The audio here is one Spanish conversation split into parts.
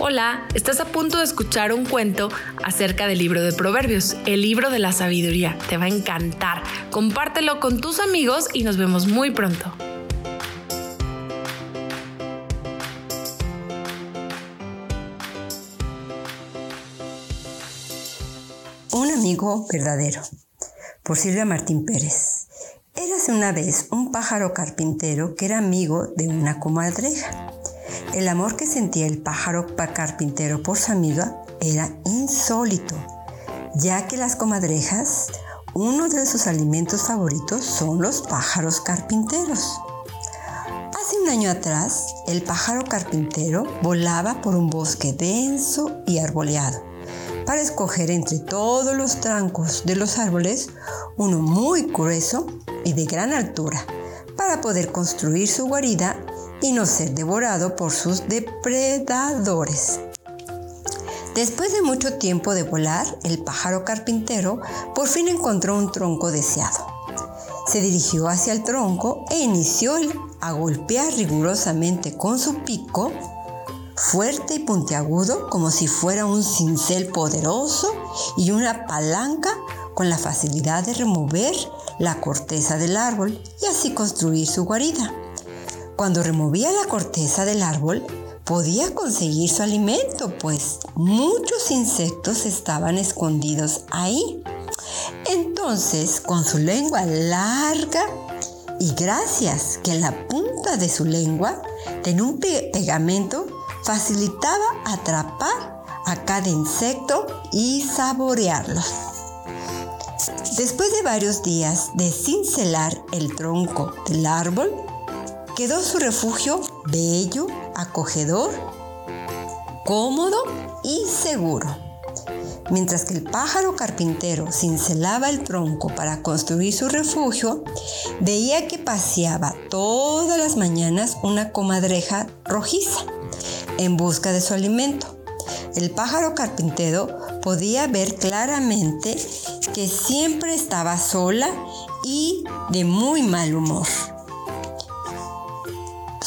Hola, estás a punto de escuchar un cuento acerca del libro de Proverbios, el libro de la sabiduría. Te va a encantar. Compártelo con tus amigos y nos vemos muy pronto. Un amigo verdadero, por Silvia Martín Pérez. Érase una vez un pájaro carpintero que era amigo de una comadreja. El amor que sentía el pájaro carpintero por su amiga era insólito, ya que las comadrejas, uno de sus alimentos favoritos son los pájaros carpinteros. Hace un año atrás, el pájaro carpintero volaba por un bosque denso y arboleado para escoger entre todos los troncos de los árboles uno muy grueso y de gran altura para poder construir su guarida y no ser devorado por sus depredadores. Después de mucho tiempo de volar, el pájaro carpintero por fin encontró un tronco deseado. Se dirigió hacia el tronco e inició a golpear rigurosamente con su pico, fuerte y puntiagudo, como si fuera un cincel poderoso y una palanca con la facilidad de remover la corteza del árbol y así construir su guarida. Cuando removía la corteza del árbol, podía conseguir su alimento, pues muchos insectos estaban escondidos ahí. Entonces, con su lengua larga y gracias que en la punta de su lengua tenía un pegamento, facilitaba atrapar a cada insecto y saborearlos. Después de varios días de cincelar el tronco del árbol, quedó su refugio bello, acogedor, cómodo y seguro. Mientras que el pájaro carpintero cincelaba el tronco para construir su refugio, veía que paseaba todas las mañanas una comadreja rojiza en busca de su alimento. El pájaro carpintero podía ver claramente que siempre estaba sola y de muy mal humor.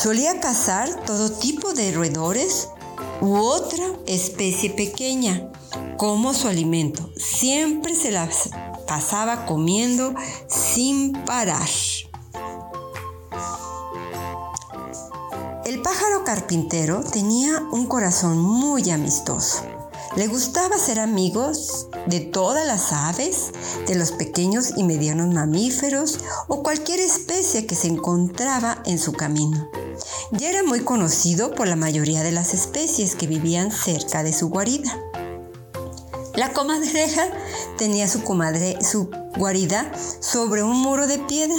Solía cazar todo tipo de roedores u otra especie pequeña como su alimento. Siempre se las pasaba comiendo sin parar. El pájaro carpintero tenía un corazón muy amistoso. Le gustaba ser amigos de todas las aves, de los pequeños y medianos mamíferos o cualquier especie que se encontraba en su camino. Ya era muy conocido por la mayoría de las especies que vivían cerca de su guarida. La comadreja tenía su, su guarida sobre un muro de piedra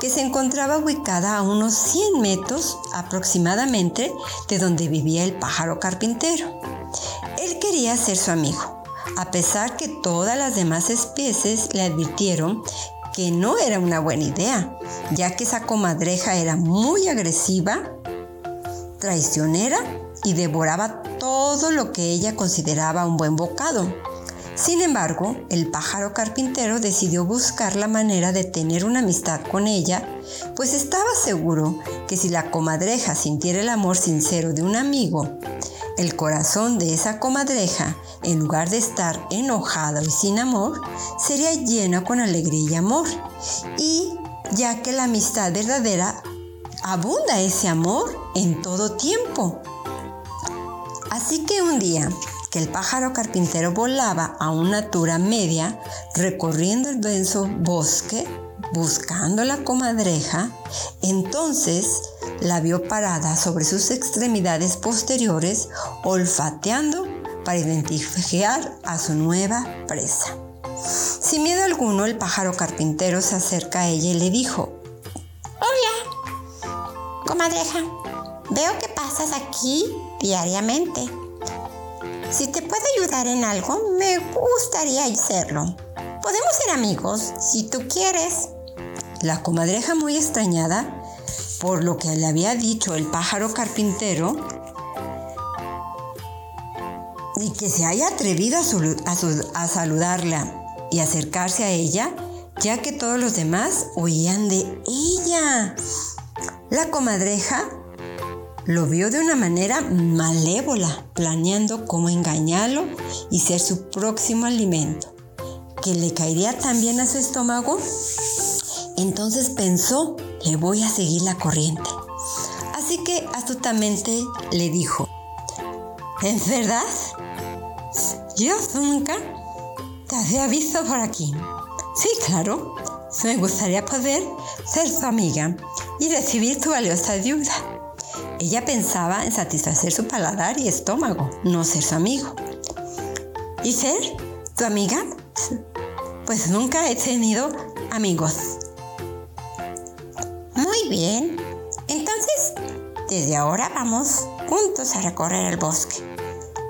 que se encontraba ubicada a unos 100 metros aproximadamente de donde vivía el pájaro carpintero. Él quería ser su amigo, a pesar que todas las demás especies le advirtieron que no era una buena idea, ya que esa comadreja era muy agresiva, traicionera y devoraba todo lo que ella consideraba un buen bocado. Sin embargo, el pájaro carpintero decidió buscar la manera de tener una amistad con ella, pues estaba seguro que si la comadreja sintiera el amor sincero de un amigo, el corazón de esa comadreja, en lugar de estar enojado y sin amor, sería lleno con alegría y amor. Y ya que la amistad verdadera abunda ese amor en todo tiempo. Así que un día que el pájaro carpintero volaba a una altura media, recorriendo el denso bosque, buscando la comadreja, entonces la vio parada sobre sus extremidades posteriores, olfateando para identificar a su nueva presa. Sin miedo alguno, el pájaro carpintero se acerca a ella y le dijo, Hola, comadreja, veo que pasas aquí diariamente. Si te puedo ayudar en algo, me gustaría hacerlo. Podemos ser amigos si tú quieres. La comadreja muy extrañada por lo que le había dicho el pájaro carpintero y que se haya atrevido a, saludarla y acercarse a ella, ya que todos los demás huían de ella. La comadreja lo vio de una manera malévola, planeando cómo engañarlo y ser su próximo alimento, que le caería también a su estómago. Entonces pensó, le voy a seguir la corriente. Así que astutamente le dijo, ¿en verdad? Yo nunca te había visto por aquí. Sí, claro, me gustaría poder ser su amiga y recibir tu valiosa ayuda. Ella pensaba en satisfacer su paladar y estómago, no ser su amigo. ¿Y ser tu amiga? Pues nunca he tenido amigos. Muy bien. Entonces, desde ahora vamos juntos a recorrer el bosque.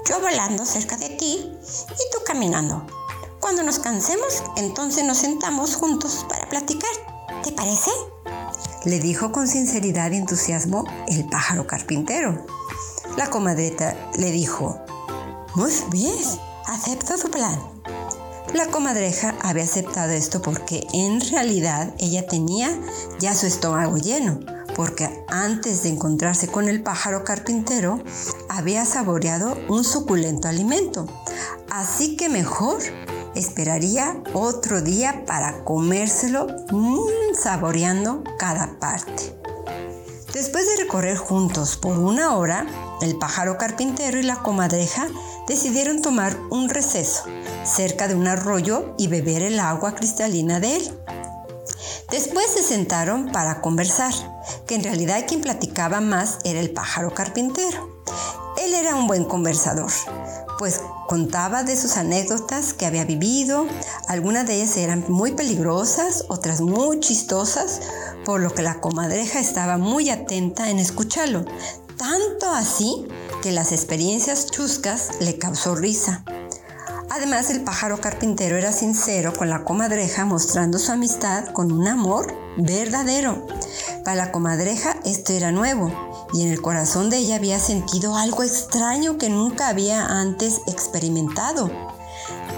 Yo volando cerca de ti y tú caminando. Cuando nos cansemos, entonces nos sentamos juntos para platicar. ¿Te parece? Le dijo con sinceridad y entusiasmo el pájaro carpintero. La comadreta le dijo, Muy bien, acepto tu plan. La comadreja había aceptado esto porque en realidad ella tenía ya su estómago lleno, porque antes de encontrarse con el pájaro carpintero había saboreado un suculento alimento. Así que mejor esperaría otro día para comérselo mm, saboreando cada parte. Después de recorrer juntos por una hora, el pájaro carpintero y la comadreja decidieron tomar un receso cerca de un arroyo y beber el agua cristalina de él. Después se sentaron para conversar, que en realidad quien platicaba más era el pájaro carpintero. Él era un buen conversador, pues contaba de sus anécdotas que había vivido, algunas de ellas eran muy peligrosas, otras muy chistosas, por lo que la comadreja estaba muy atenta en escucharlo, tanto así que las experiencias chuscas le causó risa. Además, el pájaro carpintero era sincero con la comadreja, mostrando su amistad con un amor verdadero. Para la comadreja esto era nuevo y en el corazón de ella había sentido algo extraño que nunca había antes experimentado.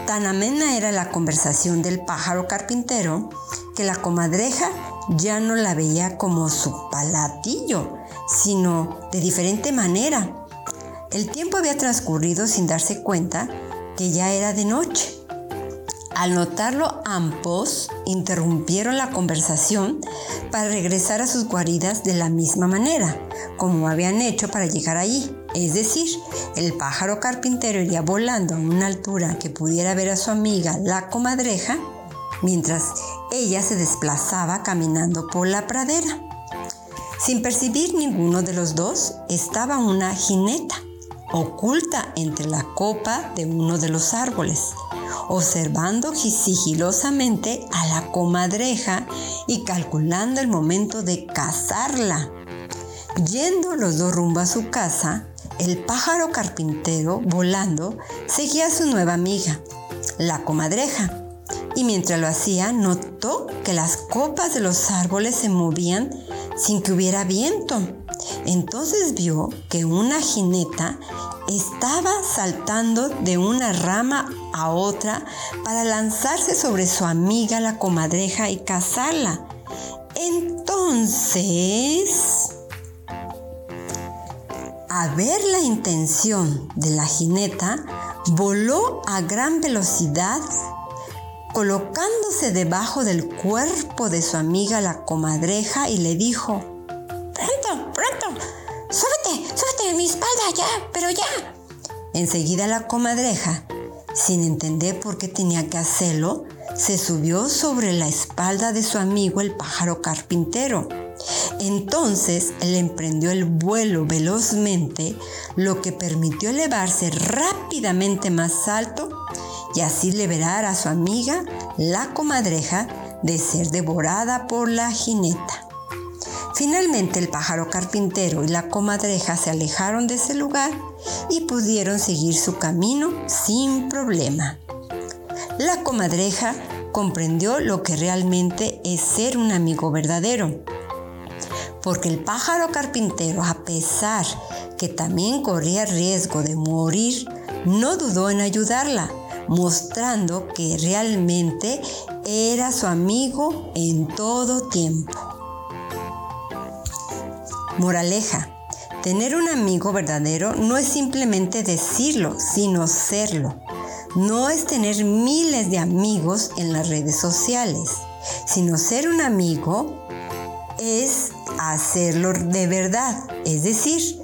Tan amena era la conversación del pájaro carpintero que la comadreja ya no la veía como su palatillo, sino de diferente manera. El tiempo había transcurrido sin darse cuenta que ya era de noche. Al notarlo, ambos interrumpieron la conversación para regresar a sus guaridas de la misma manera, como habían hecho para llegar allí. Es decir, el pájaro carpintero iría volando a una altura que pudiera ver a su amiga la comadreja, mientras ella se desplazaba caminando por la pradera. Sin percibir ninguno de los dos, estaba una jineta oculta entre la copa de uno de los árboles, observando sigilosamente a la comadreja y calculando el momento de cazarla. Yendo los dos rumbo a su casa, el pájaro carpintero, volando, seguía a su nueva amiga, la comadreja. Y mientras lo hacía, notó que las copas de los árboles se movían sin que hubiera viento. Entonces vio que una jineta estaba saltando de una rama a otra para lanzarse sobre su amiga la comadreja y cazarla. Entonces, a ver la intención de la jineta, voló a gran velocidad, colocándose debajo del cuerpo de su amiga la comadreja y le dijo, pronto, pronto, súbete, súbete en mi espalda ya, pero ya. Enseguida la comadreja, sin entender por qué tenía que hacerlo, se subió sobre la espalda de su amigo el pájaro carpintero. Entonces él emprendió el vuelo velozmente, lo que permitió elevarse rápidamente más alto y así liberar a su amiga, la comadreja, de ser devorada por la jineta. Finalmente el pájaro carpintero y la comadreja se alejaron de ese lugar y pudieron seguir su camino sin problema. La comadreja comprendió lo que realmente es ser un amigo verdadero, porque el pájaro carpintero, a pesar que también corría riesgo de morir, no dudó en ayudarla, mostrando que realmente era su amigo en todo tiempo. Moraleja, Tener un amigo verdadero no es simplemente decirlo, sino serlo. No es tener miles de amigos en las redes sociales, sino ser un amigo es hacerlo de verdad, es decir,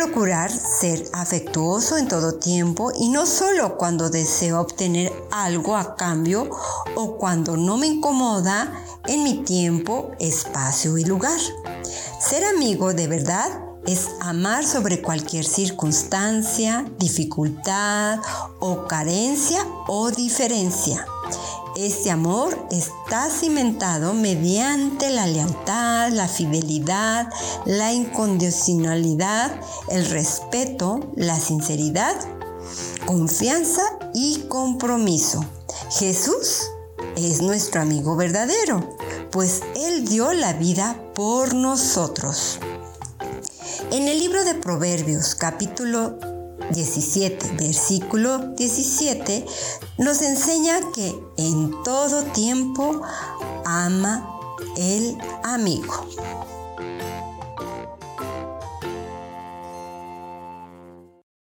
procurar ser afectuoso en todo tiempo y no solo cuando deseo obtener algo a cambio o cuando no me incomoda en mi tiempo, espacio y lugar. Ser amigo de verdad es amar sobre cualquier circunstancia, dificultad o carencia o diferencia. Este amor está cimentado mediante la lealtad, la fidelidad, la incondicionalidad, el respeto, la sinceridad, confianza y compromiso. Jesús es nuestro amigo verdadero, pues Él dio la vida por nosotros. En el libro de Proverbios capítulo 17, versículo 17, nos enseña que en todo tiempo ama el amigo.